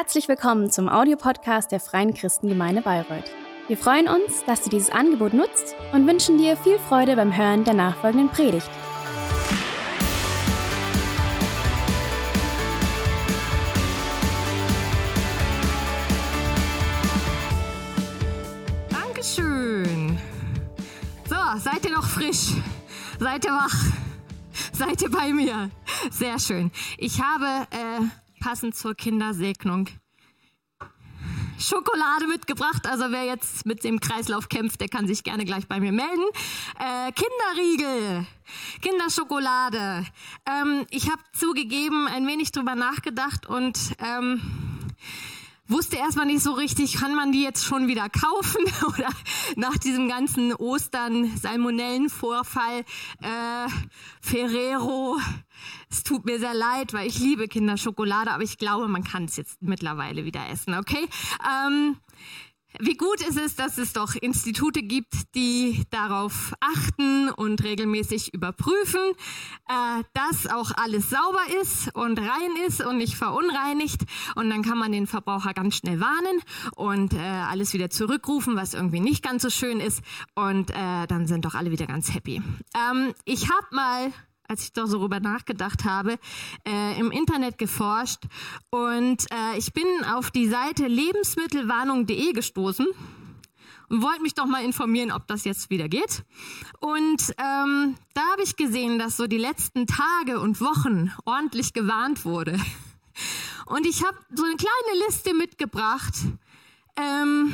Herzlich willkommen zum Audiopodcast der Freien Christengemeinde Bayreuth. Wir freuen uns, dass du dieses Angebot nutzt und wünschen dir viel Freude beim Hören der nachfolgenden Predigt. Dankeschön. So, seid ihr noch frisch? Seid ihr wach? Seid ihr bei mir? Sehr schön. Ich habe äh, passend zur Kindersegnung Schokolade mitgebracht. Also wer jetzt mit dem Kreislauf kämpft, der kann sich gerne gleich bei mir melden. Äh, Kinderriegel, Kinderschokolade. Ähm, ich habe zugegeben ein wenig drüber nachgedacht und ähm, wusste erstmal nicht so richtig, kann man die jetzt schon wieder kaufen oder nach diesem ganzen Ostern Salmonellenvorfall äh, Ferrero. Es tut mir sehr leid, weil ich liebe Kinderschokolade, aber ich glaube, man kann es jetzt mittlerweile wieder essen, okay? Ähm, wie gut ist es, dass es doch Institute gibt, die darauf achten und regelmäßig überprüfen, äh, dass auch alles sauber ist und rein ist und nicht verunreinigt. Und dann kann man den Verbraucher ganz schnell warnen und äh, alles wieder zurückrufen, was irgendwie nicht ganz so schön ist. Und äh, dann sind doch alle wieder ganz happy. Ähm, ich habe mal als ich darüber nachgedacht habe, äh, im Internet geforscht und äh, ich bin auf die Seite lebensmittelwarnung.de gestoßen und wollte mich doch mal informieren, ob das jetzt wieder geht. Und ähm, da habe ich gesehen, dass so die letzten Tage und Wochen ordentlich gewarnt wurde. Und ich habe so eine kleine Liste mitgebracht. Ähm,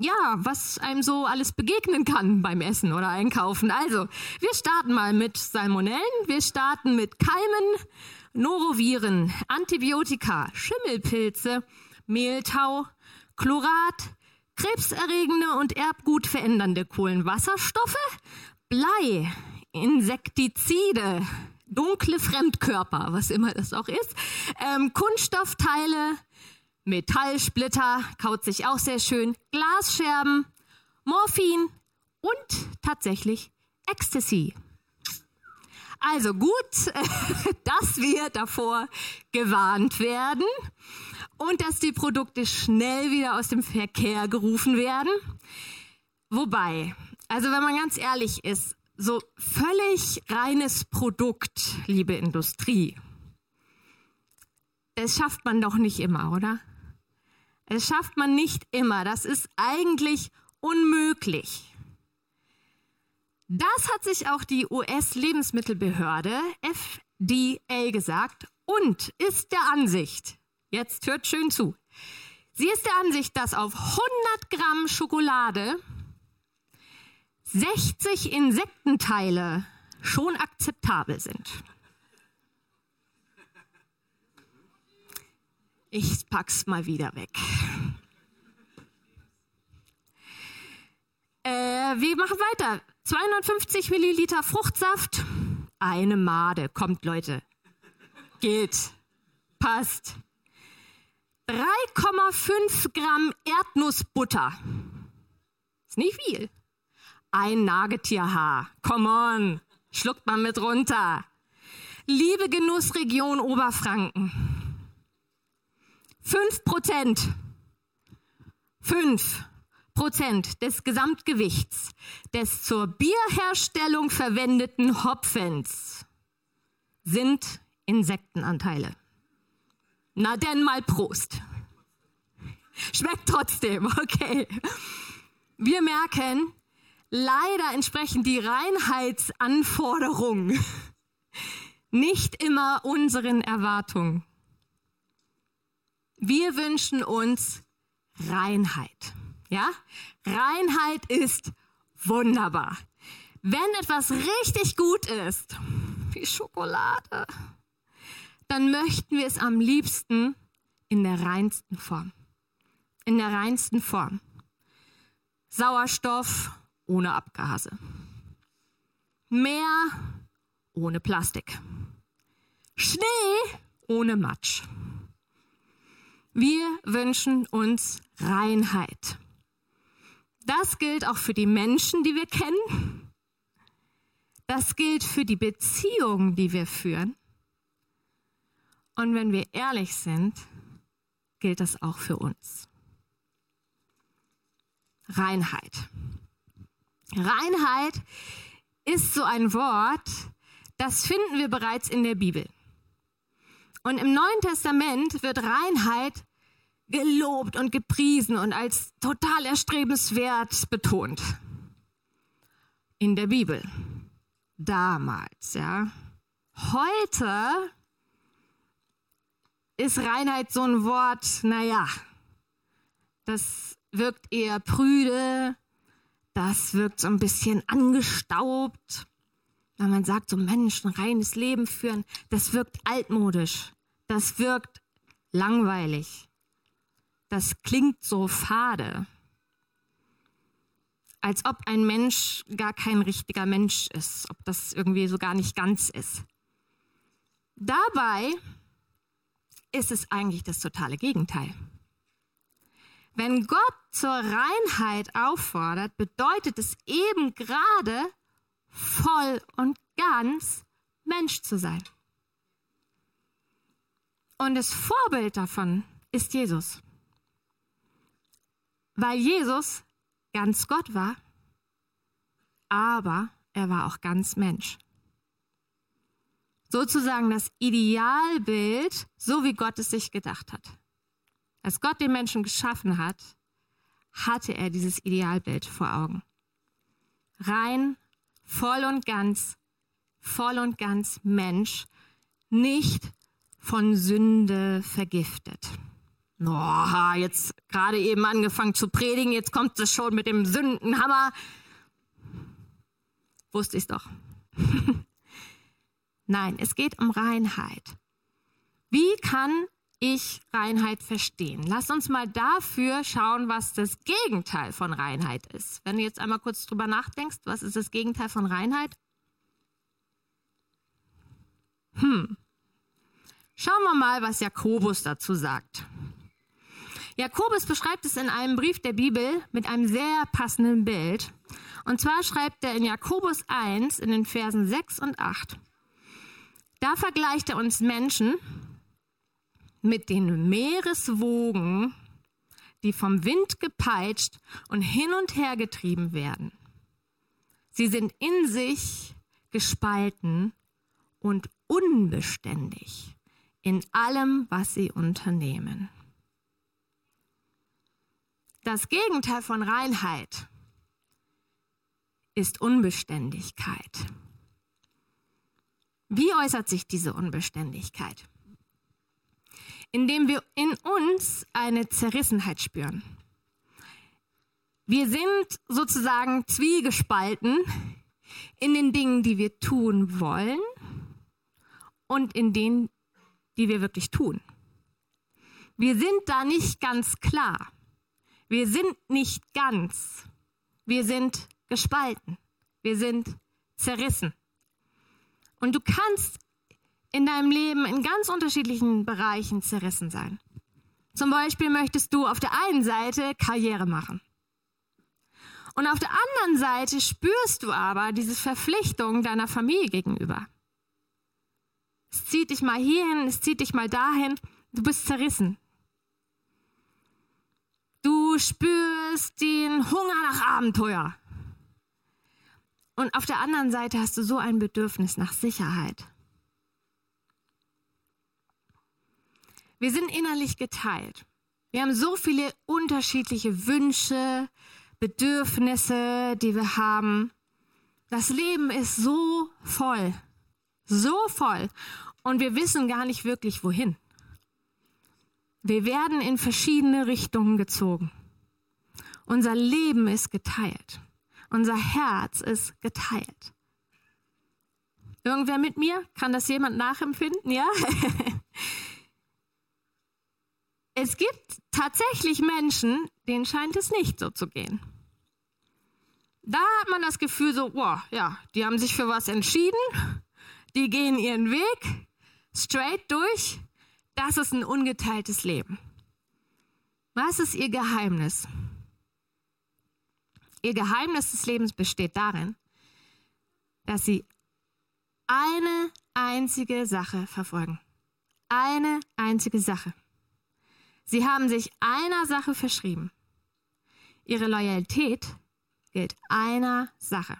ja, was einem so alles begegnen kann beim Essen oder Einkaufen. Also, wir starten mal mit Salmonellen, wir starten mit Keimen, Noroviren, Antibiotika, Schimmelpilze, Mehltau, Chlorat, krebserregende und Erbgut verändernde Kohlenwasserstoffe, Blei, Insektizide, dunkle Fremdkörper, was immer das auch ist, ähm, Kunststoffteile, Metallsplitter, kaut sich auch sehr schön, Glasscherben, Morphin und tatsächlich Ecstasy. Also gut, dass wir davor gewarnt werden und dass die Produkte schnell wieder aus dem Verkehr gerufen werden. Wobei, also wenn man ganz ehrlich ist, so völlig reines Produkt, liebe Industrie, das schafft man doch nicht immer, oder? Das schafft man nicht immer. Das ist eigentlich unmöglich. Das hat sich auch die US-Lebensmittelbehörde FDA gesagt und ist der Ansicht, jetzt hört schön zu, sie ist der Ansicht, dass auf 100 Gramm Schokolade 60 Insektenteile schon akzeptabel sind. Ich pack's mal wieder weg. Äh, wir machen weiter. 250 Milliliter Fruchtsaft. Eine Made. Kommt, Leute. Geht. Passt. 3,5 Gramm Erdnussbutter. Ist nicht viel. Ein Nagetierhaar. Come on. Schluckt man mit runter. Liebe Genussregion Oberfranken. 5 Prozent, 5 Prozent des Gesamtgewichts des zur Bierherstellung verwendeten Hopfens sind Insektenanteile. Na denn mal Prost. Schmeckt trotzdem, okay. Wir merken, leider entsprechen die Reinheitsanforderungen nicht immer unseren Erwartungen. Wir wünschen uns Reinheit. Ja? Reinheit ist wunderbar. Wenn etwas richtig gut ist, wie Schokolade, dann möchten wir es am liebsten in der reinsten Form. In der reinsten Form. Sauerstoff ohne Abgase. Meer ohne Plastik. Schnee ohne Matsch. Wir wünschen uns Reinheit. Das gilt auch für die Menschen, die wir kennen. Das gilt für die Beziehungen, die wir führen. Und wenn wir ehrlich sind, gilt das auch für uns. Reinheit. Reinheit ist so ein Wort, das finden wir bereits in der Bibel. Und im Neuen Testament wird Reinheit gelobt und gepriesen und als total erstrebenswert betont. In der Bibel. Damals, ja. Heute ist Reinheit so ein Wort, naja, das wirkt eher prüde, das wirkt so ein bisschen angestaubt. Wenn man sagt, so Mensch, ein reines Leben führen, das wirkt altmodisch, das wirkt langweilig, das klingt so fade, als ob ein Mensch gar kein richtiger Mensch ist, ob das irgendwie so gar nicht ganz ist. Dabei ist es eigentlich das totale Gegenteil. Wenn Gott zur Reinheit auffordert, bedeutet es eben gerade voll und ganz Mensch zu sein. Und das Vorbild davon ist Jesus. Weil Jesus ganz Gott war, aber er war auch ganz Mensch sozusagen das Idealbild, so wie Gott es sich gedacht hat. Als Gott den Menschen geschaffen hat, hatte er dieses Idealbild vor Augen. Rein, voll und ganz, voll und ganz Mensch, nicht von Sünde vergiftet. Oh, jetzt gerade eben angefangen zu predigen, jetzt kommt es schon mit dem Sündenhammer. Wusste ich doch. Nein, es geht um Reinheit. Wie kann ich Reinheit verstehen? Lass uns mal dafür schauen, was das Gegenteil von Reinheit ist. Wenn du jetzt einmal kurz drüber nachdenkst, was ist das Gegenteil von Reinheit? Hm. Schauen wir mal, was Jakobus dazu sagt. Jakobus beschreibt es in einem Brief der Bibel mit einem sehr passenden Bild. Und zwar schreibt er in Jakobus 1 in den Versen 6 und 8. Da vergleicht er uns Menschen mit den Meereswogen, die vom Wind gepeitscht und hin und her getrieben werden. Sie sind in sich gespalten und unbeständig in allem, was sie unternehmen. Das Gegenteil von Reinheit ist Unbeständigkeit. Wie äußert sich diese Unbeständigkeit? Indem wir in uns eine Zerrissenheit spüren. Wir sind sozusagen zwiegespalten in den Dingen, die wir tun wollen und in denen, die wir wirklich tun. Wir sind da nicht ganz klar. Wir sind nicht ganz. Wir sind gespalten. Wir sind zerrissen. Und du kannst in deinem Leben in ganz unterschiedlichen Bereichen zerrissen sein. Zum Beispiel möchtest du auf der einen Seite Karriere machen. Und auf der anderen Seite spürst du aber diese Verpflichtung deiner Familie gegenüber. Es zieht dich mal hierhin, es zieht dich mal dahin. Du bist zerrissen. Du spürst den Hunger nach Abenteuer. Und auf der anderen Seite hast du so ein Bedürfnis nach Sicherheit. Wir sind innerlich geteilt. Wir haben so viele unterschiedliche Wünsche, Bedürfnisse, die wir haben. Das Leben ist so voll, so voll. Und wir wissen gar nicht wirklich wohin. Wir werden in verschiedene Richtungen gezogen. Unser Leben ist geteilt. Unser Herz ist geteilt. Irgendwer mit mir? Kann das jemand nachempfinden? Ja? es gibt tatsächlich Menschen, denen scheint es nicht so zu gehen. Da hat man das Gefühl so, boah, ja, die haben sich für was entschieden, die gehen ihren Weg straight durch. Das ist ein ungeteiltes Leben. Was ist ihr Geheimnis? Ihr Geheimnis des Lebens besteht darin, dass sie eine einzige Sache verfolgen. Eine einzige Sache. Sie haben sich einer Sache verschrieben. Ihre Loyalität gilt einer Sache.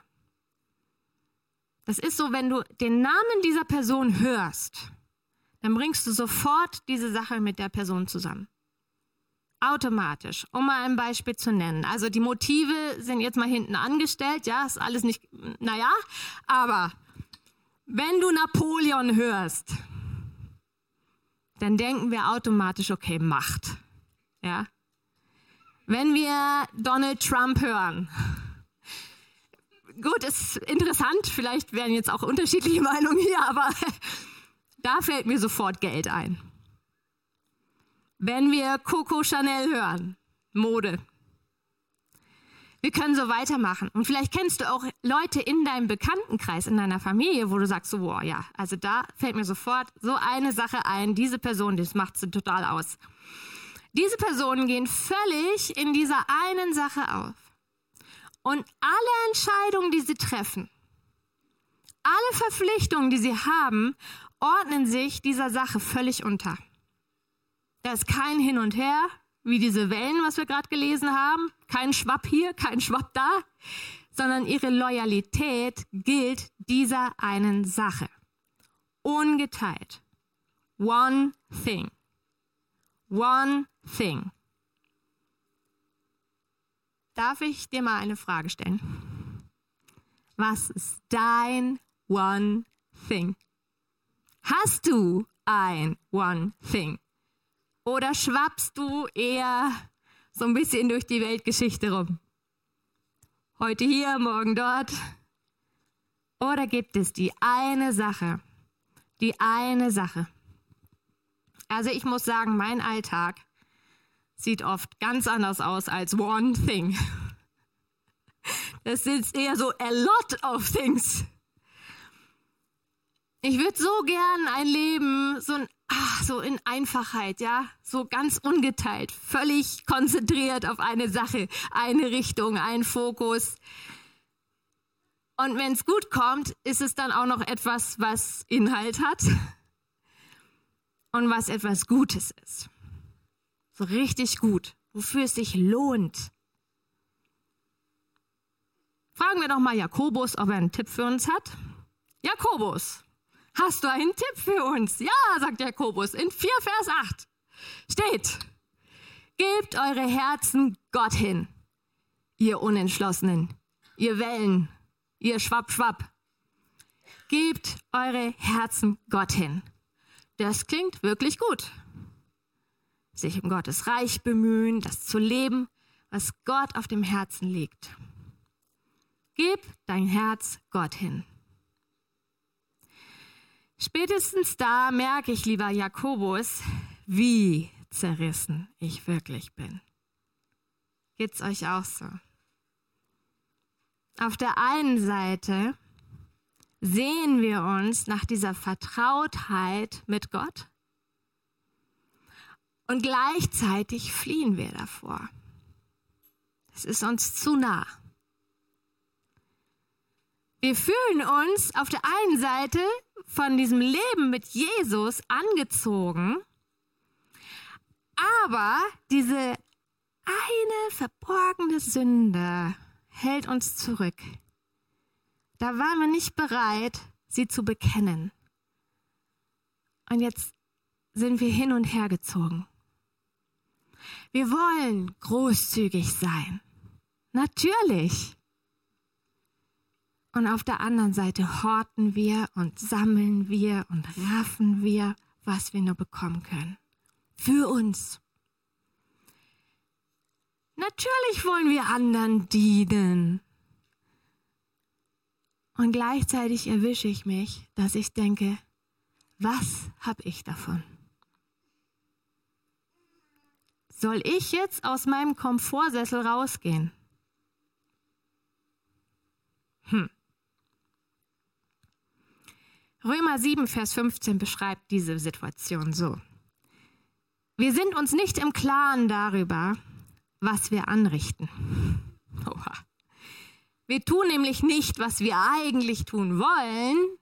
Das ist so, wenn du den Namen dieser Person hörst, dann bringst du sofort diese Sache mit der Person zusammen. Automatisch, um mal ein Beispiel zu nennen. Also die Motive sind jetzt mal hinten angestellt, ja, ist alles nicht, naja, aber wenn du Napoleon hörst, dann denken wir automatisch, okay, Macht, ja. Wenn wir Donald Trump hören, gut, ist interessant, vielleicht werden jetzt auch unterschiedliche Meinungen hier, aber da fällt mir sofort Geld ein. Wenn wir Coco Chanel hören, Mode. Wir können so weitermachen. Und vielleicht kennst du auch Leute in deinem Bekanntenkreis, in deiner Familie, wo du sagst, so, boah, ja, also da fällt mir sofort so eine Sache ein, diese Person, das macht sie total aus. Diese Personen gehen völlig in dieser einen Sache auf. Und alle Entscheidungen, die sie treffen, alle Verpflichtungen, die sie haben, ordnen sich dieser Sache völlig unter. Da ist kein Hin und Her, wie diese Wellen, was wir gerade gelesen haben. Kein Schwapp hier, kein Schwapp da, sondern ihre Loyalität gilt dieser einen Sache. Ungeteilt. One thing. One thing. Darf ich dir mal eine Frage stellen? Was ist dein One Thing? Hast du ein One Thing? Oder schwappst du eher so ein bisschen durch die Weltgeschichte rum? Heute hier, morgen dort. Oder gibt es die eine Sache? Die eine Sache. Also ich muss sagen, mein Alltag sieht oft ganz anders aus als one thing. Das ist eher so a lot of things. Ich würde so gern ein Leben, so ein ach, so in Einfachheit, ja, so ganz ungeteilt, völlig konzentriert auf eine Sache, eine Richtung, ein Fokus. Und wenn es gut kommt, ist es dann auch noch etwas, was Inhalt hat und was etwas Gutes ist. So richtig gut, wofür es sich lohnt. Fragen wir doch mal Jakobus, ob er einen Tipp für uns hat. Jakobus, Hast du einen Tipp für uns? Ja, sagt Jakobus in 4 Vers 8. Steht, gebt eure Herzen Gott hin, ihr Unentschlossenen, ihr Wellen, ihr Schwapp-Schwapp. Gebt eure Herzen Gott hin. Das klingt wirklich gut. Sich um Gottes Reich bemühen, das zu leben, was Gott auf dem Herzen liegt. Gib dein Herz Gott hin. Spätestens da merke ich, lieber Jakobus, wie zerrissen ich wirklich bin. Geht's euch auch so? Auf der einen Seite sehen wir uns nach dieser Vertrautheit mit Gott und gleichzeitig fliehen wir davor. Es ist uns zu nah. Wir fühlen uns auf der einen Seite von diesem Leben mit Jesus angezogen, aber diese eine verborgene Sünde hält uns zurück. Da waren wir nicht bereit, sie zu bekennen. Und jetzt sind wir hin und her gezogen. Wir wollen großzügig sein. Natürlich. Und auf der anderen Seite horten wir und sammeln wir und raffen wir, was wir nur bekommen können. Für uns. Natürlich wollen wir anderen dienen. Und gleichzeitig erwische ich mich, dass ich denke, was habe ich davon? Soll ich jetzt aus meinem Komfortsessel rausgehen? Hm. Römer 7, Vers 15 beschreibt diese Situation so. Wir sind uns nicht im Klaren darüber, was wir anrichten. Oha. Wir tun nämlich nicht, was wir eigentlich tun wollen,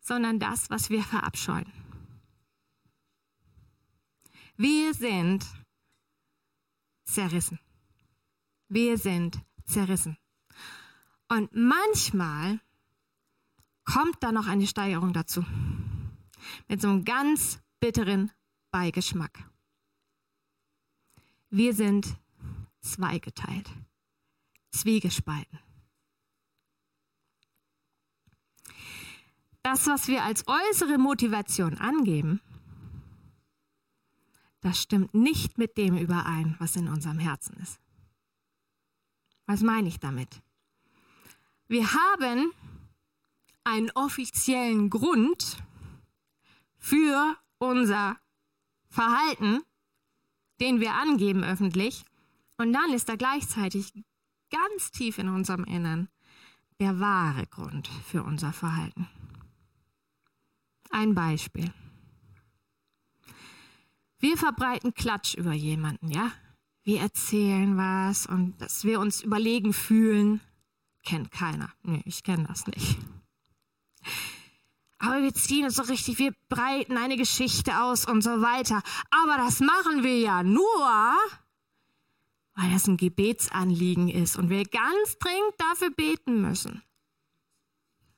sondern das, was wir verabscheuen. Wir sind zerrissen. Wir sind zerrissen. Und manchmal kommt da noch eine Steigerung dazu. Mit so einem ganz bitteren Beigeschmack. Wir sind zweigeteilt, zwiegespalten. Das, was wir als äußere Motivation angeben, das stimmt nicht mit dem überein, was in unserem Herzen ist. Was meine ich damit? Wir haben einen offiziellen Grund für unser Verhalten, den wir angeben öffentlich, und dann ist da gleichzeitig ganz tief in unserem Innern der wahre Grund für unser Verhalten. Ein Beispiel. Wir verbreiten Klatsch über jemanden, ja? Wir erzählen was und dass wir uns überlegen fühlen, kennt keiner. Nee, ich kenne das nicht. Aber wir ziehen es so richtig, wir breiten eine Geschichte aus und so weiter. Aber das machen wir ja nur, weil das ein Gebetsanliegen ist und wir ganz dringend dafür beten müssen.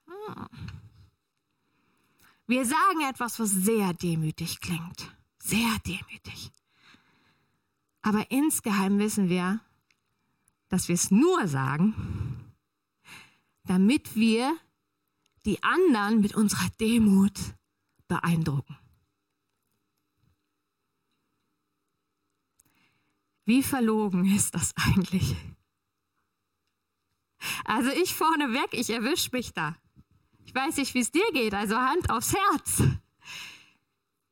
Hm. Wir sagen etwas, was sehr demütig klingt. Sehr demütig. Aber insgeheim wissen wir, dass wir es nur sagen, damit wir die anderen mit unserer Demut beeindrucken. Wie verlogen ist das eigentlich? Also ich vorneweg, ich erwische mich da. Ich weiß nicht, wie es dir geht, also Hand aufs Herz.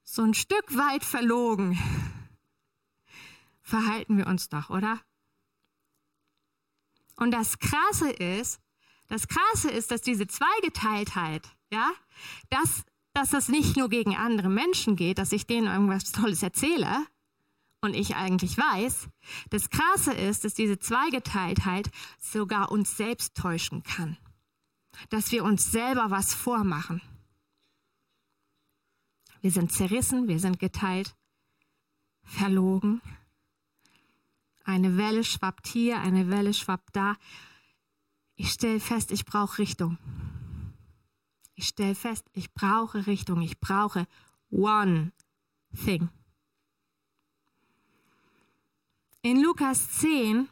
So ein Stück weit verlogen verhalten wir uns doch, oder? Und das Krasse ist, das Krasse ist, dass diese Zweigeteiltheit, ja, dass, dass das nicht nur gegen andere Menschen geht, dass ich denen irgendwas Tolles erzähle und ich eigentlich weiß. Das Krasse ist, dass diese Zweigeteiltheit sogar uns selbst täuschen kann. Dass wir uns selber was vormachen. Wir sind zerrissen, wir sind geteilt, verlogen. Eine Welle schwappt hier, eine Welle schwappt da. Ich stelle fest, ich brauche Richtung. Ich stelle fest, ich brauche Richtung. Ich brauche one thing. In Lukas 10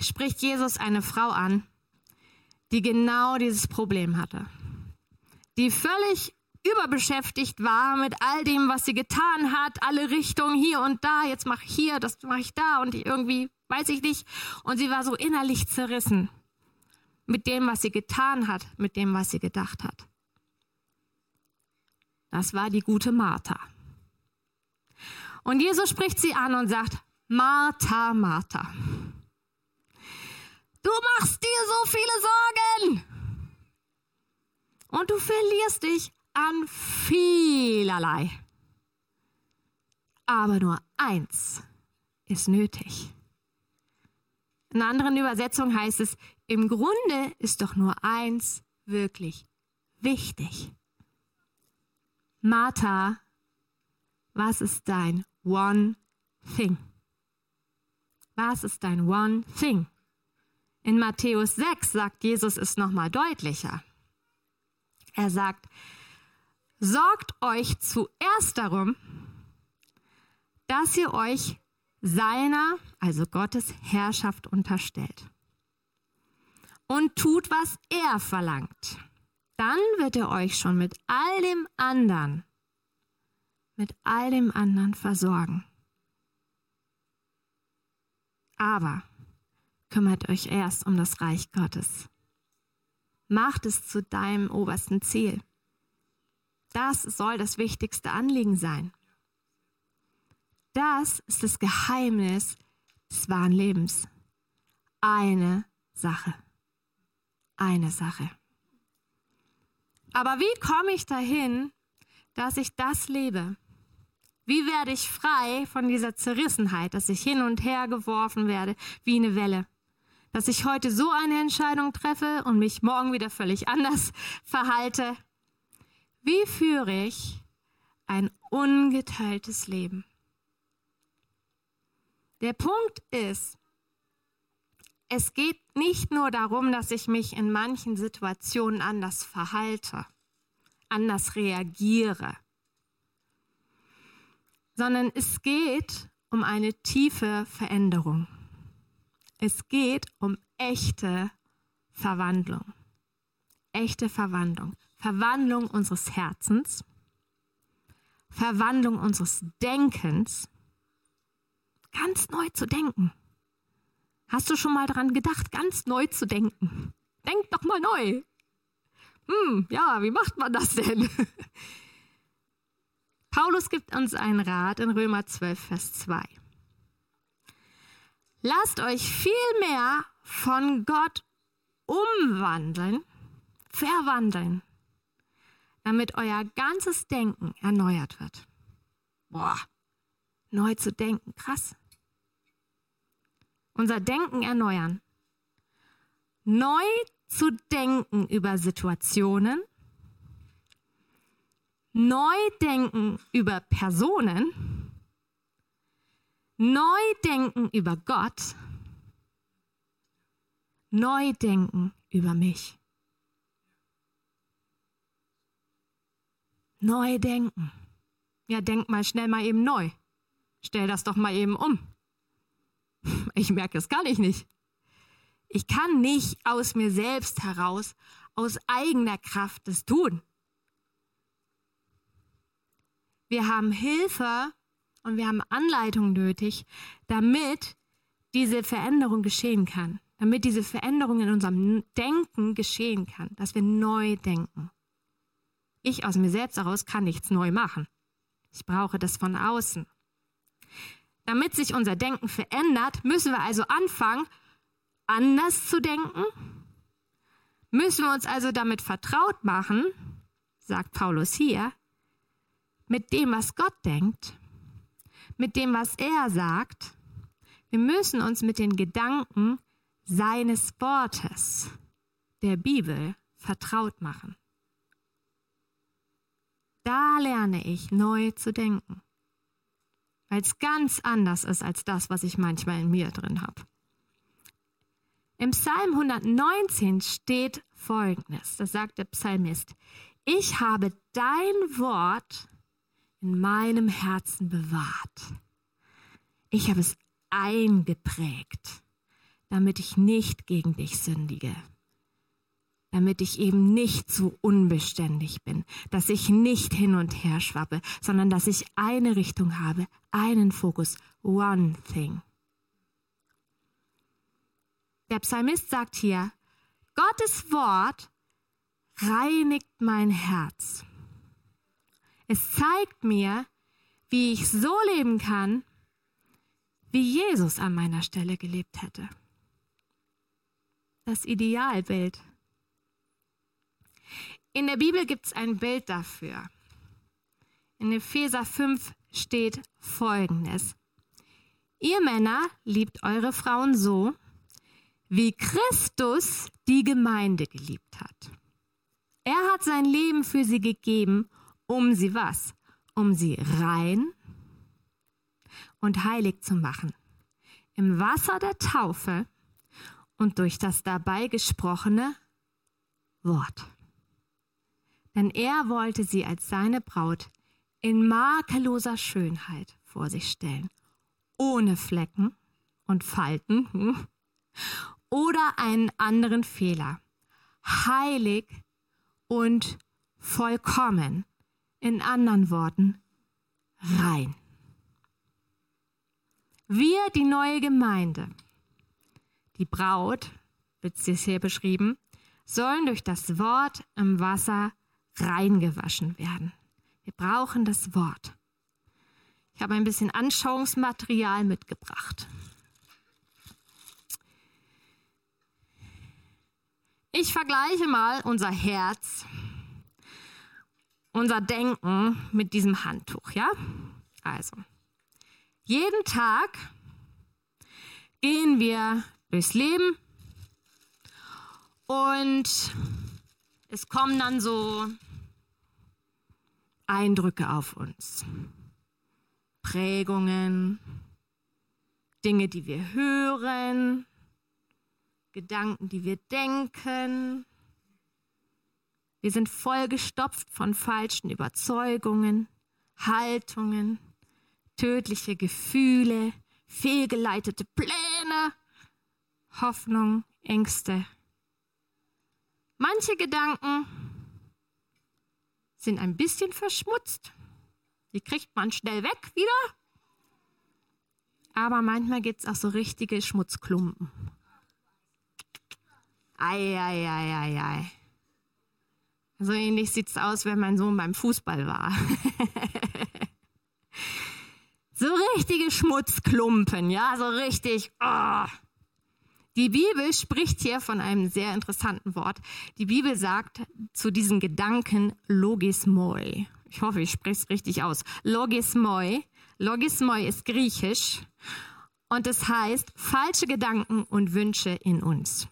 spricht Jesus eine Frau an, die genau dieses Problem hatte. Die völlig überbeschäftigt war mit all dem, was sie getan hat, alle Richtungen hier und da, jetzt mache ich hier, das mache ich da und irgendwie weiß ich nicht. Und sie war so innerlich zerrissen mit dem, was sie getan hat, mit dem, was sie gedacht hat. Das war die gute Martha. Und Jesus spricht sie an und sagt, Martha, Martha, du machst dir so viele Sorgen und du verlierst dich an vielerlei. Aber nur eins ist nötig. In anderen Übersetzungen heißt es, im Grunde ist doch nur eins wirklich wichtig. Martha, was ist dein One Thing? Was ist dein One Thing? In Matthäus 6 sagt Jesus es nochmal deutlicher. Er sagt, sorgt euch zuerst darum, dass ihr euch seiner, also Gottes Herrschaft unterstellt. Und tut, was er verlangt. Dann wird er euch schon mit all dem anderen, mit all dem anderen versorgen. Aber kümmert euch erst um das Reich Gottes. Macht es zu deinem obersten Ziel. Das soll das wichtigste Anliegen sein. Das ist das Geheimnis des wahren Lebens. Eine Sache. Eine Sache. Aber wie komme ich dahin, dass ich das lebe? Wie werde ich frei von dieser Zerrissenheit, dass ich hin und her geworfen werde wie eine Welle? Dass ich heute so eine Entscheidung treffe und mich morgen wieder völlig anders verhalte? Wie führe ich ein ungeteiltes Leben. Der Punkt ist, es geht nicht nur darum, dass ich mich in manchen Situationen anders verhalte, anders reagiere, sondern es geht um eine tiefe Veränderung. Es geht um echte Verwandlung. Echte Verwandlung. Verwandlung unseres Herzens, Verwandlung unseres Denkens, ganz neu zu denken. Hast du schon mal daran gedacht, ganz neu zu denken? Denk doch mal neu. Hm, ja, wie macht man das denn? Paulus gibt uns einen Rat in Römer 12, Vers 2. Lasst euch viel mehr von Gott umwandeln, verwandeln, damit euer ganzes Denken erneuert wird. Boah, neu zu denken, krass unser Denken erneuern. Neu zu denken über Situationen, neu denken über Personen, neu denken über Gott, neu denken über mich. Neu denken. Ja, denk mal schnell mal eben neu. Stell das doch mal eben um. Ich merke, es kann ich nicht. Ich kann nicht aus mir selbst heraus, aus eigener Kraft das tun. Wir haben Hilfe und wir haben Anleitung nötig, damit diese Veränderung geschehen kann, damit diese Veränderung in unserem Denken geschehen kann, dass wir neu denken. Ich aus mir selbst heraus kann nichts neu machen. Ich brauche das von außen. Damit sich unser Denken verändert, müssen wir also anfangen, anders zu denken. Müssen wir uns also damit vertraut machen, sagt Paulus hier, mit dem, was Gott denkt, mit dem, was er sagt. Wir müssen uns mit den Gedanken seines Wortes, der Bibel, vertraut machen. Da lerne ich neu zu denken weil es ganz anders ist als das, was ich manchmal in mir drin habe. Im Psalm 119 steht Folgendes, da sagt der Psalmist, ich habe dein Wort in meinem Herzen bewahrt. Ich habe es eingeprägt, damit ich nicht gegen dich sündige damit ich eben nicht so unbeständig bin, dass ich nicht hin und her schwappe, sondern dass ich eine Richtung habe, einen Fokus, one thing. Der Psalmist sagt hier, Gottes Wort reinigt mein Herz. Es zeigt mir, wie ich so leben kann, wie Jesus an meiner Stelle gelebt hätte. Das Idealbild in der Bibel gibt es ein Bild dafür. In Epheser 5 steht folgendes. Ihr Männer liebt eure Frauen so, wie Christus die Gemeinde geliebt hat. Er hat sein Leben für sie gegeben, um sie was? Um sie rein und heilig zu machen. Im Wasser der Taufe und durch das dabei gesprochene Wort denn er wollte sie als seine Braut in makelloser Schönheit vor sich stellen, ohne Flecken und Falten hm, oder einen anderen Fehler, heilig und vollkommen, in anderen Worten rein. Wir, die neue Gemeinde, die Braut, wird es hier beschrieben, sollen durch das Wort im Wasser reingewaschen werden. Wir brauchen das Wort. Ich habe ein bisschen Anschauungsmaterial mitgebracht. Ich vergleiche mal unser Herz, unser Denken mit diesem Handtuch, ja? Also, jeden Tag gehen wir durchs Leben und es kommen dann so Eindrücke auf uns, Prägungen, Dinge, die wir hören, Gedanken, die wir denken. Wir sind vollgestopft von falschen Überzeugungen, Haltungen, tödliche Gefühle, fehlgeleitete Pläne, Hoffnung, Ängste. Manche Gedanken sind ein bisschen verschmutzt. Die kriegt man schnell weg wieder. Aber manchmal gibt es auch so richtige Schmutzklumpen. Ei. So ähnlich sieht es aus, wenn mein Sohn beim Fußball war. so richtige Schmutzklumpen, ja, so richtig. Oh. Die Bibel spricht hier von einem sehr interessanten Wort. Die Bibel sagt zu diesen Gedanken Logismoi. Ich hoffe, ich spreche es richtig aus. Logismoi. Logismoi ist griechisch und es heißt falsche Gedanken und Wünsche in uns.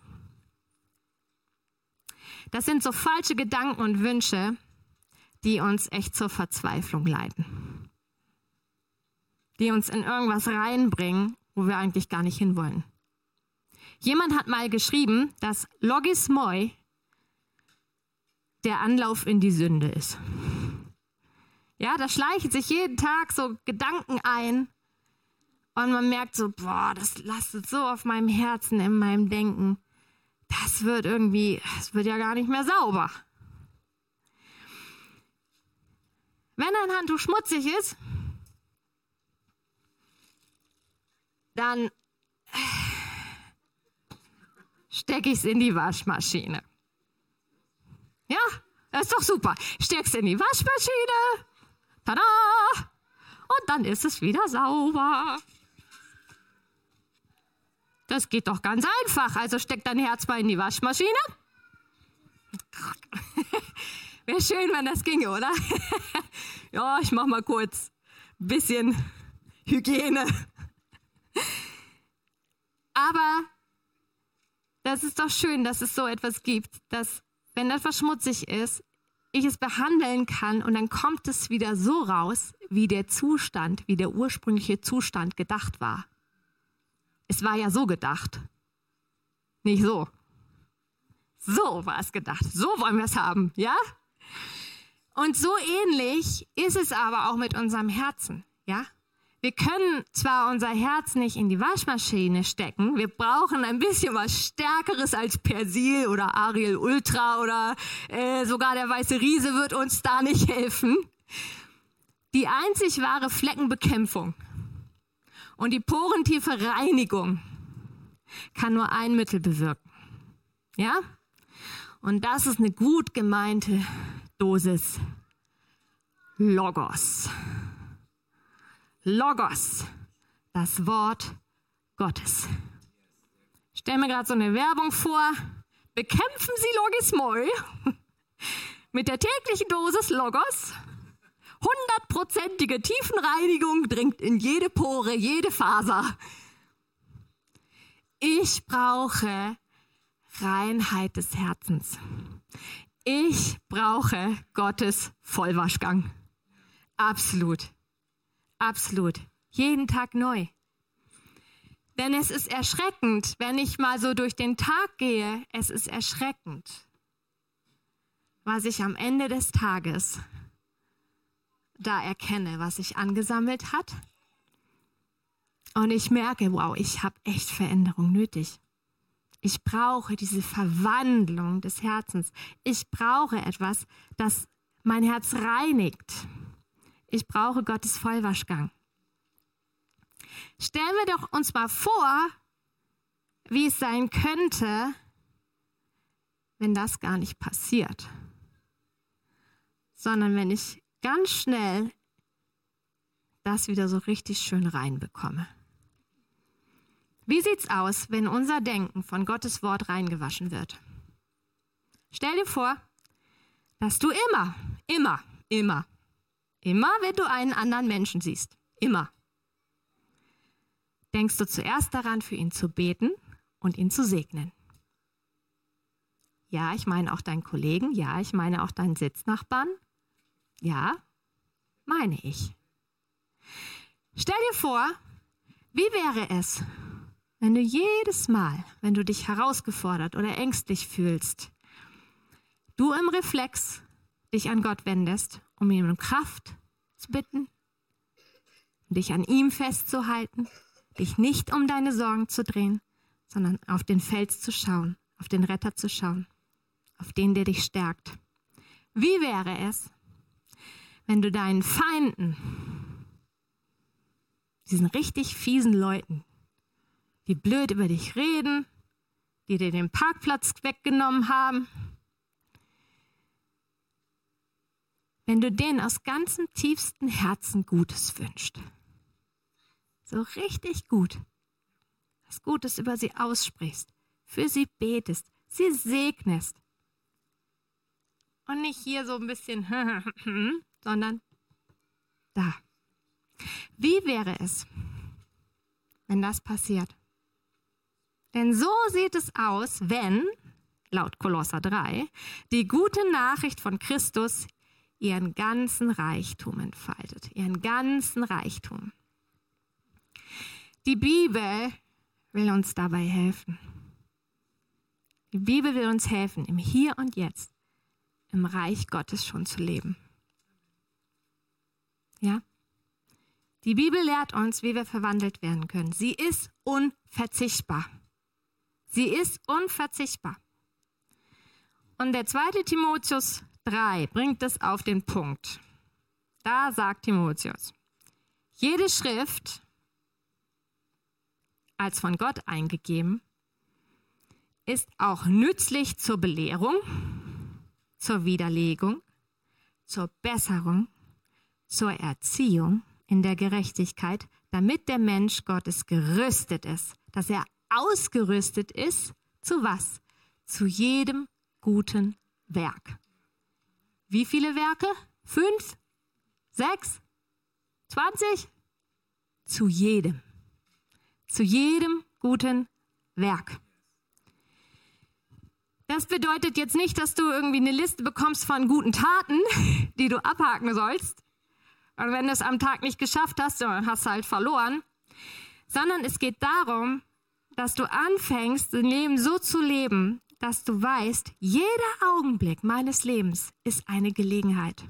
Das sind so falsche Gedanken und Wünsche, die uns echt zur Verzweiflung leiten. Die uns in irgendwas reinbringen, wo wir eigentlich gar nicht hinwollen. Jemand hat mal geschrieben, dass Logismoi der Anlauf in die Sünde ist. Ja, da schleichen sich jeden Tag so Gedanken ein und man merkt so, boah, das lastet so auf meinem Herzen, in meinem Denken. Das wird irgendwie, das wird ja gar nicht mehr sauber. Wenn ein Handtuch schmutzig ist, dann stecke ich es in die Waschmaschine. Ja, das ist doch super. Steck's in die Waschmaschine. Tada! Und dann ist es wieder sauber. Das geht doch ganz einfach. Also steck dein Herz mal in die Waschmaschine. Wäre schön, wenn das ginge, oder? ja, ich mach mal kurz ein bisschen Hygiene. Aber das ist doch schön, dass es so etwas gibt, dass wenn etwas schmutzig ist, ich es behandeln kann und dann kommt es wieder so raus, wie der Zustand, wie der ursprüngliche Zustand gedacht war. Es war ja so gedacht. Nicht so. So war es gedacht. So wollen wir es haben, ja? Und so ähnlich ist es aber auch mit unserem Herzen, ja? Wir können zwar unser Herz nicht in die Waschmaschine stecken, wir brauchen ein bisschen was Stärkeres als Persil oder Ariel Ultra oder äh, sogar der weiße Riese wird uns da nicht helfen. Die einzig wahre Fleckenbekämpfung und die porentiefe Reinigung kann nur ein Mittel bewirken. Ja? Und das ist eine gut gemeinte Dosis Logos. Logos, das Wort Gottes. Ich stelle mir gerade so eine Werbung vor. Bekämpfen Sie Logismol mit der täglichen Dosis Logos. Hundertprozentige Tiefenreinigung dringt in jede Pore, jede Faser. Ich brauche Reinheit des Herzens. Ich brauche Gottes Vollwaschgang. Absolut. Absolut. Jeden Tag neu. Denn es ist erschreckend, wenn ich mal so durch den Tag gehe, es ist erschreckend, was ich am Ende des Tages da erkenne, was sich angesammelt hat. Und ich merke, wow, ich habe echt Veränderung nötig. Ich brauche diese Verwandlung des Herzens. Ich brauche etwas, das mein Herz reinigt. Ich brauche Gottes Vollwaschgang. Stellen wir doch uns mal vor, wie es sein könnte, wenn das gar nicht passiert, sondern wenn ich ganz schnell das wieder so richtig schön reinbekomme. Wie sieht's aus, wenn unser Denken von Gottes Wort reingewaschen wird? Stell dir vor, dass du immer, immer, immer Immer, wenn du einen anderen Menschen siehst. Immer. Denkst du zuerst daran, für ihn zu beten und ihn zu segnen. Ja, ich meine auch deinen Kollegen. Ja, ich meine auch deinen Sitznachbarn. Ja, meine ich. Stell dir vor, wie wäre es, wenn du jedes Mal, wenn du dich herausgefordert oder ängstlich fühlst, du im Reflex dich an Gott wendest, um ihm um Kraft zu bitten, dich an ihm festzuhalten, dich nicht um deine Sorgen zu drehen, sondern auf den Fels zu schauen, auf den Retter zu schauen, auf den, der dich stärkt. Wie wäre es, wenn du deinen Feinden, diesen richtig fiesen Leuten, die blöd über dich reden, die dir den Parkplatz weggenommen haben, wenn du denen aus ganzem tiefstem Herzen Gutes wünschst. So richtig gut. Was Gutes über sie aussprichst, für sie betest, sie segnest. Und nicht hier so ein bisschen, sondern da. Wie wäre es, wenn das passiert? Denn so sieht es aus, wenn, laut Kolosser 3, die gute Nachricht von Christus ihren ganzen Reichtum entfaltet, ihren ganzen Reichtum. Die Bibel will uns dabei helfen. Die Bibel will uns helfen, im Hier und Jetzt, im Reich Gottes schon zu leben. Ja? Die Bibel lehrt uns, wie wir verwandelt werden können. Sie ist unverzichtbar. Sie ist unverzichtbar. Und der zweite Timotheus 3 bringt es auf den Punkt. Da sagt Timotheus, jede Schrift als von Gott eingegeben, ist auch nützlich zur Belehrung, zur Widerlegung, zur Besserung, zur Erziehung in der Gerechtigkeit, damit der Mensch Gottes gerüstet ist, dass er ausgerüstet ist zu was? Zu jedem guten Werk. Wie viele Werke? Fünf? Sechs? Zwanzig? Zu jedem. Zu jedem guten Werk. Das bedeutet jetzt nicht, dass du irgendwie eine Liste bekommst von guten Taten, die du abhaken sollst. Und wenn du es am Tag nicht geschafft hast, dann hast du halt verloren. Sondern es geht darum, dass du anfängst, dein Leben so zu leben, dass du weißt, jeder Augenblick meines Lebens ist eine Gelegenheit.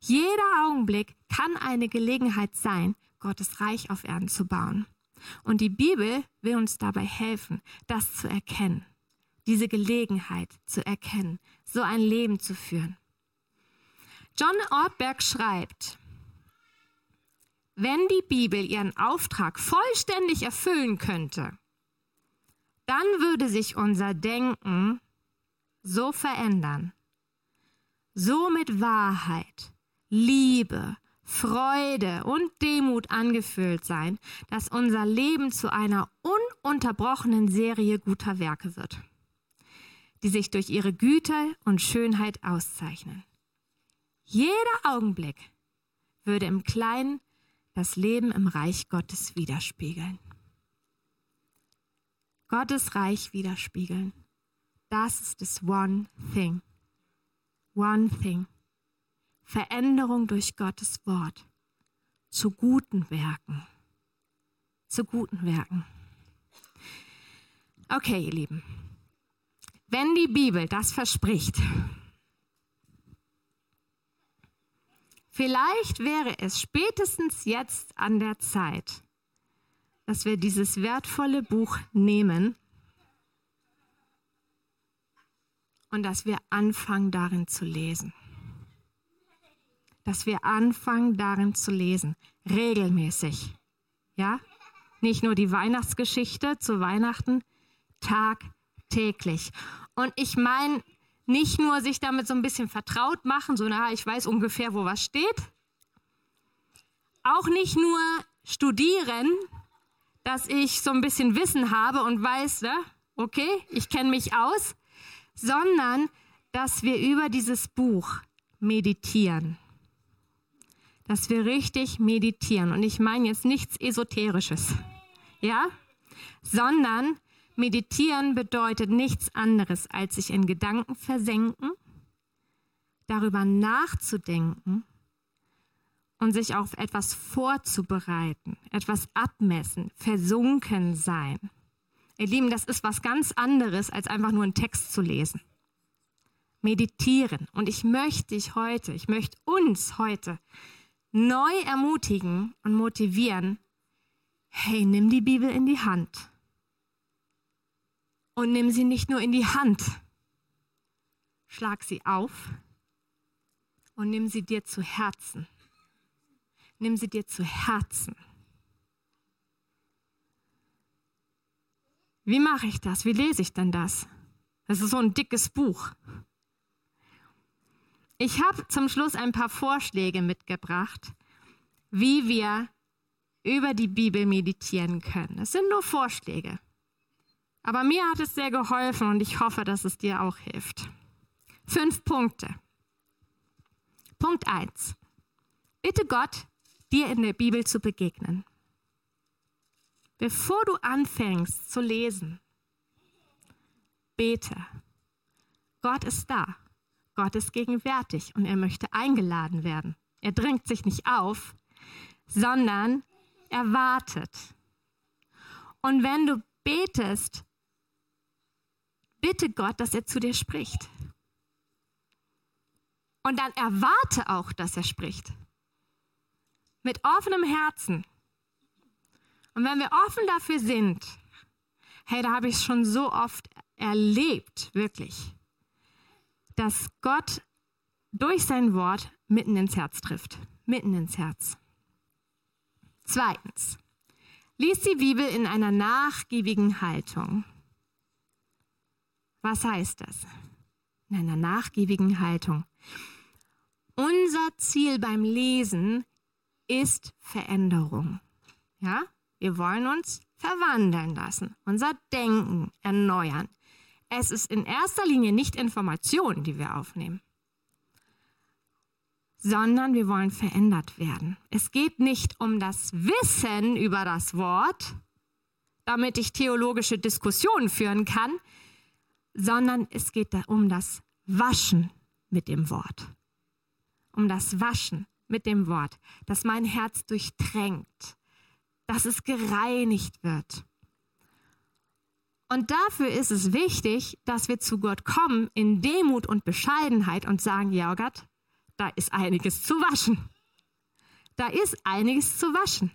Jeder Augenblick kann eine Gelegenheit sein, Gottes Reich auf Erden zu bauen. Und die Bibel will uns dabei helfen, das zu erkennen, diese Gelegenheit zu erkennen, so ein Leben zu führen. John Ortberg schreibt, wenn die Bibel ihren Auftrag vollständig erfüllen könnte, dann würde sich unser Denken so verändern, so mit Wahrheit, Liebe, Freude und Demut angefüllt sein, dass unser Leben zu einer ununterbrochenen Serie guter Werke wird, die sich durch ihre Güte und Schönheit auszeichnen. Jeder Augenblick würde im Kleinen das Leben im Reich Gottes widerspiegeln. Gottes Reich widerspiegeln. Das ist das One Thing. One Thing. Veränderung durch Gottes Wort zu guten Werken. Zu guten Werken. Okay, ihr Lieben. Wenn die Bibel das verspricht, vielleicht wäre es spätestens jetzt an der Zeit, dass wir dieses wertvolle Buch nehmen und dass wir anfangen darin zu lesen dass wir anfangen, darin zu lesen. Regelmäßig. Ja? Nicht nur die Weihnachtsgeschichte zu Weihnachten, tagtäglich. Und ich meine, nicht nur sich damit so ein bisschen vertraut machen, so, na, ich weiß ungefähr, wo was steht. Auch nicht nur studieren, dass ich so ein bisschen Wissen habe und weiß, ne, okay, ich kenne mich aus, sondern dass wir über dieses Buch meditieren dass wir richtig meditieren. Und ich meine jetzt nichts Esoterisches, ja, sondern meditieren bedeutet nichts anderes, als sich in Gedanken versenken, darüber nachzudenken und sich auf etwas vorzubereiten, etwas abmessen, versunken sein. Ihr Lieben, das ist was ganz anderes, als einfach nur einen Text zu lesen. Meditieren. Und ich möchte dich heute, ich möchte uns heute neu ermutigen und motivieren, hey, nimm die Bibel in die Hand. Und nimm sie nicht nur in die Hand, schlag sie auf und nimm sie dir zu Herzen. Nimm sie dir zu Herzen. Wie mache ich das? Wie lese ich denn das? Das ist so ein dickes Buch. Ich habe zum Schluss ein paar Vorschläge mitgebracht, wie wir über die Bibel meditieren können. Es sind nur Vorschläge. Aber mir hat es sehr geholfen und ich hoffe, dass es dir auch hilft. Fünf Punkte. Punkt 1. Bitte Gott, dir in der Bibel zu begegnen. Bevor du anfängst zu lesen, bete. Gott ist da. Gott ist gegenwärtig und er möchte eingeladen werden. Er drängt sich nicht auf, sondern er wartet. Und wenn du betest, bitte Gott, dass er zu dir spricht. Und dann erwarte auch, dass er spricht. Mit offenem Herzen. Und wenn wir offen dafür sind, hey, da habe ich es schon so oft erlebt, wirklich, dass Gott durch sein Wort mitten ins Herz trifft. Mitten ins Herz. Zweitens, lies die Bibel in einer nachgiebigen Haltung. Was heißt das? In einer nachgiebigen Haltung. Unser Ziel beim Lesen ist Veränderung. Ja? Wir wollen uns verwandeln lassen, unser Denken erneuern. Es ist in erster Linie nicht Information, die wir aufnehmen, sondern wir wollen verändert werden. Es geht nicht um das Wissen über das Wort, damit ich theologische Diskussionen führen kann, sondern es geht um das Waschen mit dem Wort. Um das Waschen mit dem Wort, das mein Herz durchtränkt, dass es gereinigt wird. Und dafür ist es wichtig, dass wir zu Gott kommen in Demut und Bescheidenheit und sagen, ja Gott, da ist einiges zu waschen. Da ist einiges zu waschen.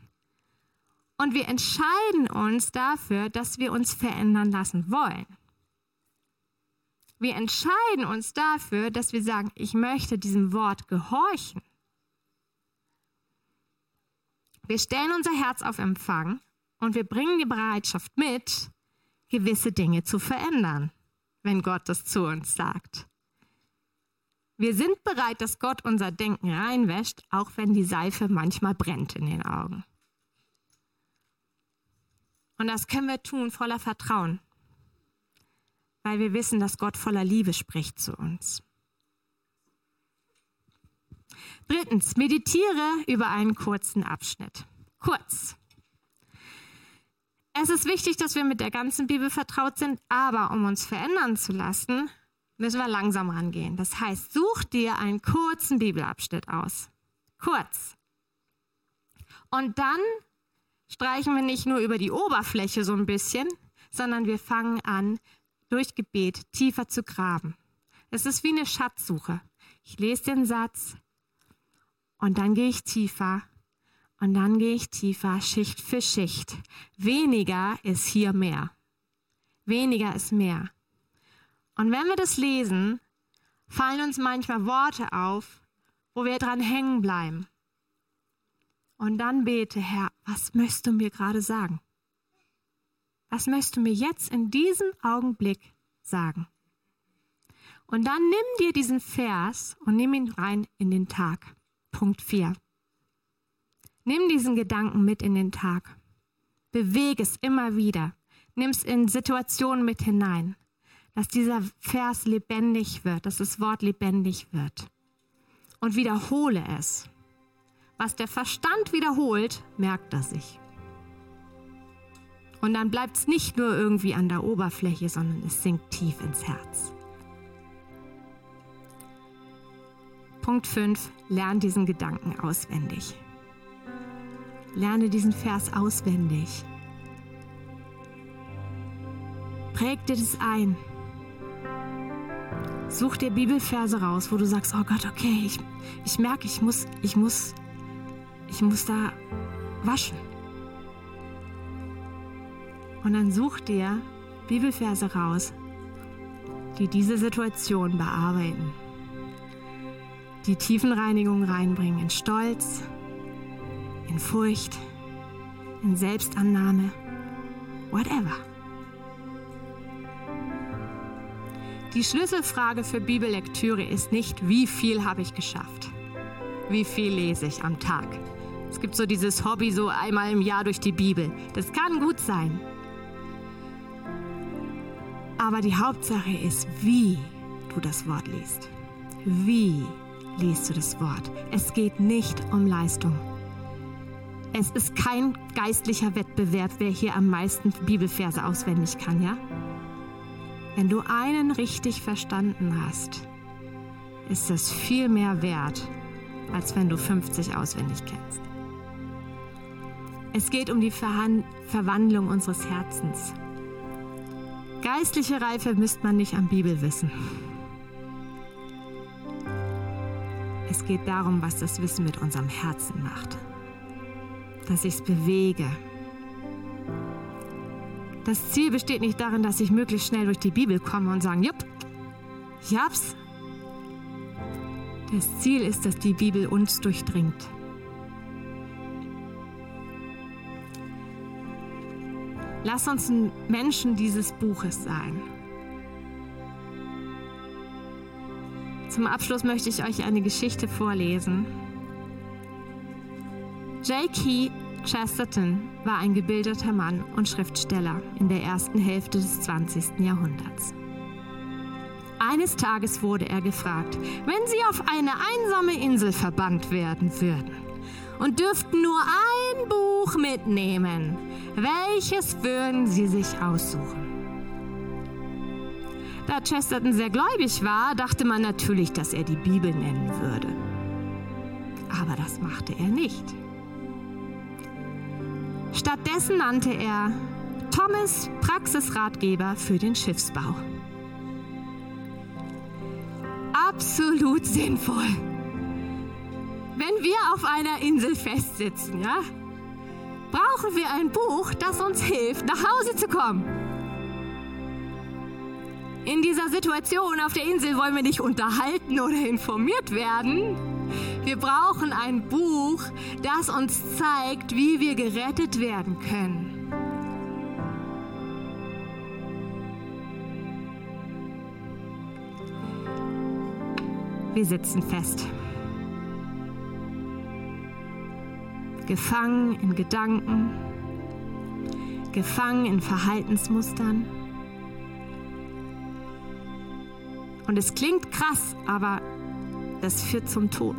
Und wir entscheiden uns dafür, dass wir uns verändern lassen wollen. Wir entscheiden uns dafür, dass wir sagen, ich möchte diesem Wort gehorchen. Wir stellen unser Herz auf Empfang und wir bringen die Bereitschaft mit, gewisse Dinge zu verändern, wenn Gott das zu uns sagt. Wir sind bereit, dass Gott unser Denken reinwäscht, auch wenn die Seife manchmal brennt in den Augen. Und das können wir tun voller Vertrauen weil wir wissen, dass Gott voller Liebe spricht zu uns. Drittens, meditiere über einen kurzen Abschnitt. Kurz. Es ist wichtig, dass wir mit der ganzen Bibel vertraut sind, aber um uns verändern zu lassen, müssen wir langsam rangehen. Das heißt, such dir einen kurzen Bibelabschnitt aus. Kurz. Und dann streichen wir nicht nur über die Oberfläche so ein bisschen, sondern wir fangen an, durch Gebet tiefer zu graben. Es ist wie eine Schatzsuche. Ich lese den Satz und dann gehe ich tiefer und dann gehe ich tiefer, Schicht für Schicht. Weniger ist hier mehr. Weniger ist mehr. Und wenn wir das lesen, fallen uns manchmal Worte auf, wo wir dran hängen bleiben. Und dann bete, Herr, was möchtest du mir gerade sagen? Was möchtest du mir jetzt in diesem Augenblick sagen? Und dann nimm dir diesen Vers und nimm ihn rein in den Tag. Punkt 4. Nimm diesen Gedanken mit in den Tag. Bewege es immer wieder. Nimm es in Situationen mit hinein, dass dieser Vers lebendig wird, dass das Wort lebendig wird. Und wiederhole es. Was der Verstand wiederholt, merkt er sich. Und dann bleibt es nicht nur irgendwie an der Oberfläche, sondern es sinkt tief ins Herz. Punkt 5. Lern diesen Gedanken auswendig. Lerne diesen Vers auswendig. Präg dir das ein. Such dir Bibelverse raus, wo du sagst, oh Gott, okay, ich, ich merke, ich muss, ich muss, ich muss da waschen. Und dann such dir Bibelverse raus, die diese Situation bearbeiten, die Tiefenreinigung reinbringen in Stolz, in Furcht, in Selbstannahme, whatever. Die Schlüsselfrage für Bibellektüre ist nicht, wie viel habe ich geschafft? Wie viel lese ich am Tag? Es gibt so dieses Hobby, so einmal im Jahr durch die Bibel. Das kann gut sein. Aber die Hauptsache ist, wie du das Wort liest. Wie liest du das Wort? Es geht nicht um Leistung. Es ist kein geistlicher Wettbewerb, wer hier am meisten Bibelverse auswendig kann, ja? Wenn du einen richtig verstanden hast, ist das viel mehr wert, als wenn du 50 auswendig kennst. Es geht um die Verhan Verwandlung unseres Herzens. Geistliche Reife misst man nicht am Bibelwissen. Es geht darum, was das Wissen mit unserem Herzen macht. Dass ich es bewege. Das Ziel besteht nicht darin, dass ich möglichst schnell durch die Bibel komme und sage, jupp, ich hab's. Das Ziel ist, dass die Bibel uns durchdringt. Lass uns Menschen dieses Buches sein. Zum Abschluss möchte ich euch eine Geschichte vorlesen. J.K. Chesterton war ein gebildeter Mann und Schriftsteller in der ersten Hälfte des 20. Jahrhunderts. Eines Tages wurde er gefragt, wenn Sie auf eine einsame Insel verbannt werden würden und dürften nur ein Buch mitnehmen, welches würden Sie sich aussuchen? Da Chesterton sehr gläubig war, dachte man natürlich, dass er die Bibel nennen würde. Aber das machte er nicht. Stattdessen nannte er Thomas Praxisratgeber für den Schiffsbau. Absolut sinnvoll. Wenn wir auf einer Insel festsitzen, ja, brauchen wir ein Buch, das uns hilft, nach Hause zu kommen. In dieser Situation auf der Insel wollen wir nicht unterhalten oder informiert werden. Wir brauchen ein Buch, das uns zeigt, wie wir gerettet werden können. Wir sitzen fest. gefangen in Gedanken, gefangen in Verhaltensmustern. Und es klingt krass, aber das führt zum Tod.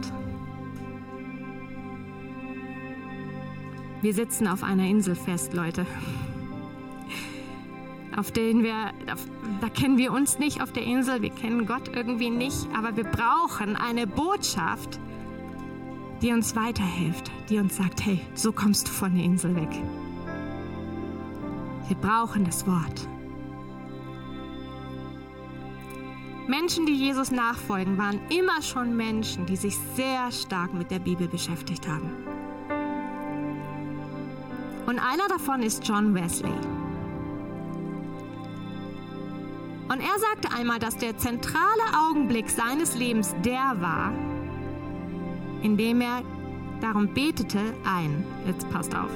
Wir sitzen auf einer Insel fest, Leute. Auf denen wir, da kennen wir uns nicht auf der Insel, wir kennen Gott irgendwie nicht, aber wir brauchen eine Botschaft, die uns weiterhilft, die uns sagt, hey, so kommst du von der Insel weg. Wir brauchen das Wort. Menschen, die Jesus nachfolgen, waren immer schon Menschen, die sich sehr stark mit der Bibel beschäftigt haben. Und einer davon ist John Wesley. Und er sagte einmal, dass der zentrale Augenblick seines Lebens der war, indem er darum betete, ein, jetzt passt auf,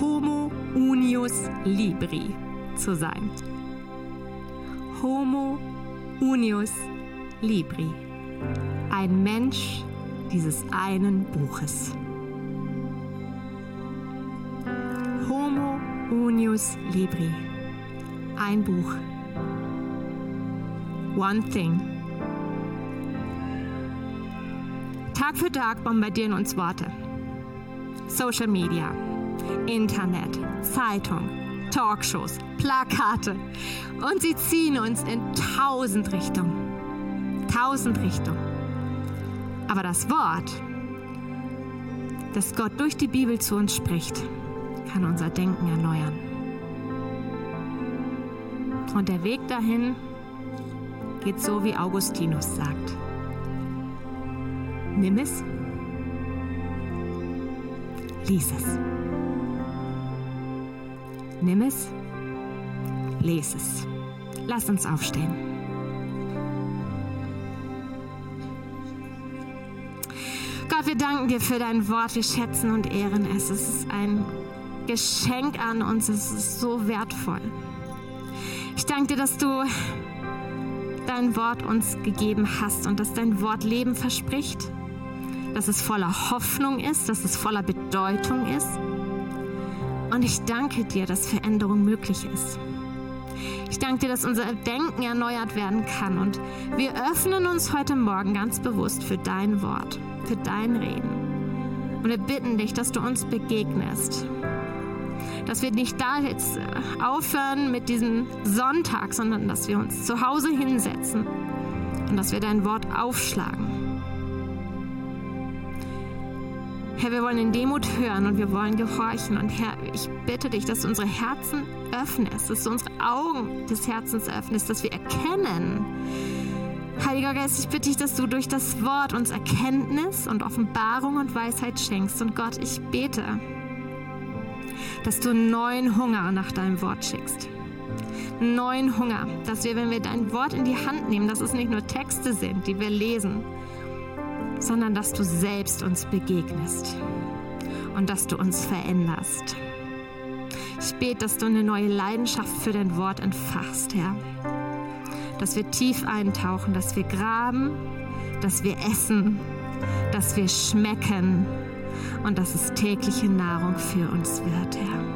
Homo unius libri zu sein. Homo unius libri. Ein Mensch dieses einen Buches. Homo unius libri. Ein Buch. One thing. Tag für Tag bombardieren uns Worte. Social Media, Internet, Zeitung, Talkshows, Plakate. Und sie ziehen uns in tausend Richtungen. Tausend Richtungen. Aber das Wort, das Gott durch die Bibel zu uns spricht, kann unser Denken erneuern. Und der Weg dahin geht so, wie Augustinus sagt. Nimm es, lies es. Nimm es, les es. Lass uns aufstehen. Gott, wir danken dir für dein Wort. Wir schätzen und ehren es. Es ist ein Geschenk an uns. Es ist so wertvoll. Ich danke dir, dass du dein Wort uns gegeben hast und dass dein Wort Leben verspricht, dass es voller Hoffnung ist, dass es voller Bedeutung ist. Und ich danke dir, dass Veränderung möglich ist. Ich danke dir, dass unser Denken erneuert werden kann und wir öffnen uns heute Morgen ganz bewusst für dein Wort, für dein Reden. Und wir bitten dich, dass du uns begegnest, dass wir nicht da jetzt äh, aufhören mit diesem Sonntag, sondern dass wir uns zu Hause hinsetzen und dass wir dein Wort aufschlagen. Herr, wir wollen in Demut hören und wir wollen gehorchen. Und Herr, ich bitte dich, dass du unsere Herzen öffnest, dass du unsere Augen des Herzens öffnest, dass wir erkennen. Heiliger Geist, ich bitte dich, dass du durch das Wort uns Erkenntnis und Offenbarung und Weisheit schenkst. Und Gott, ich bete, dass du neuen Hunger nach deinem Wort schickst. Neuen Hunger, dass wir, wenn wir dein Wort in die Hand nehmen, dass es nicht nur Texte sind, die wir lesen, sondern dass du selbst uns begegnest und dass du uns veränderst. Ich bete, dass du eine neue Leidenschaft für dein Wort entfachst, Herr. Dass wir tief eintauchen, dass wir graben, dass wir essen, dass wir schmecken und dass es tägliche Nahrung für uns wird, Herr.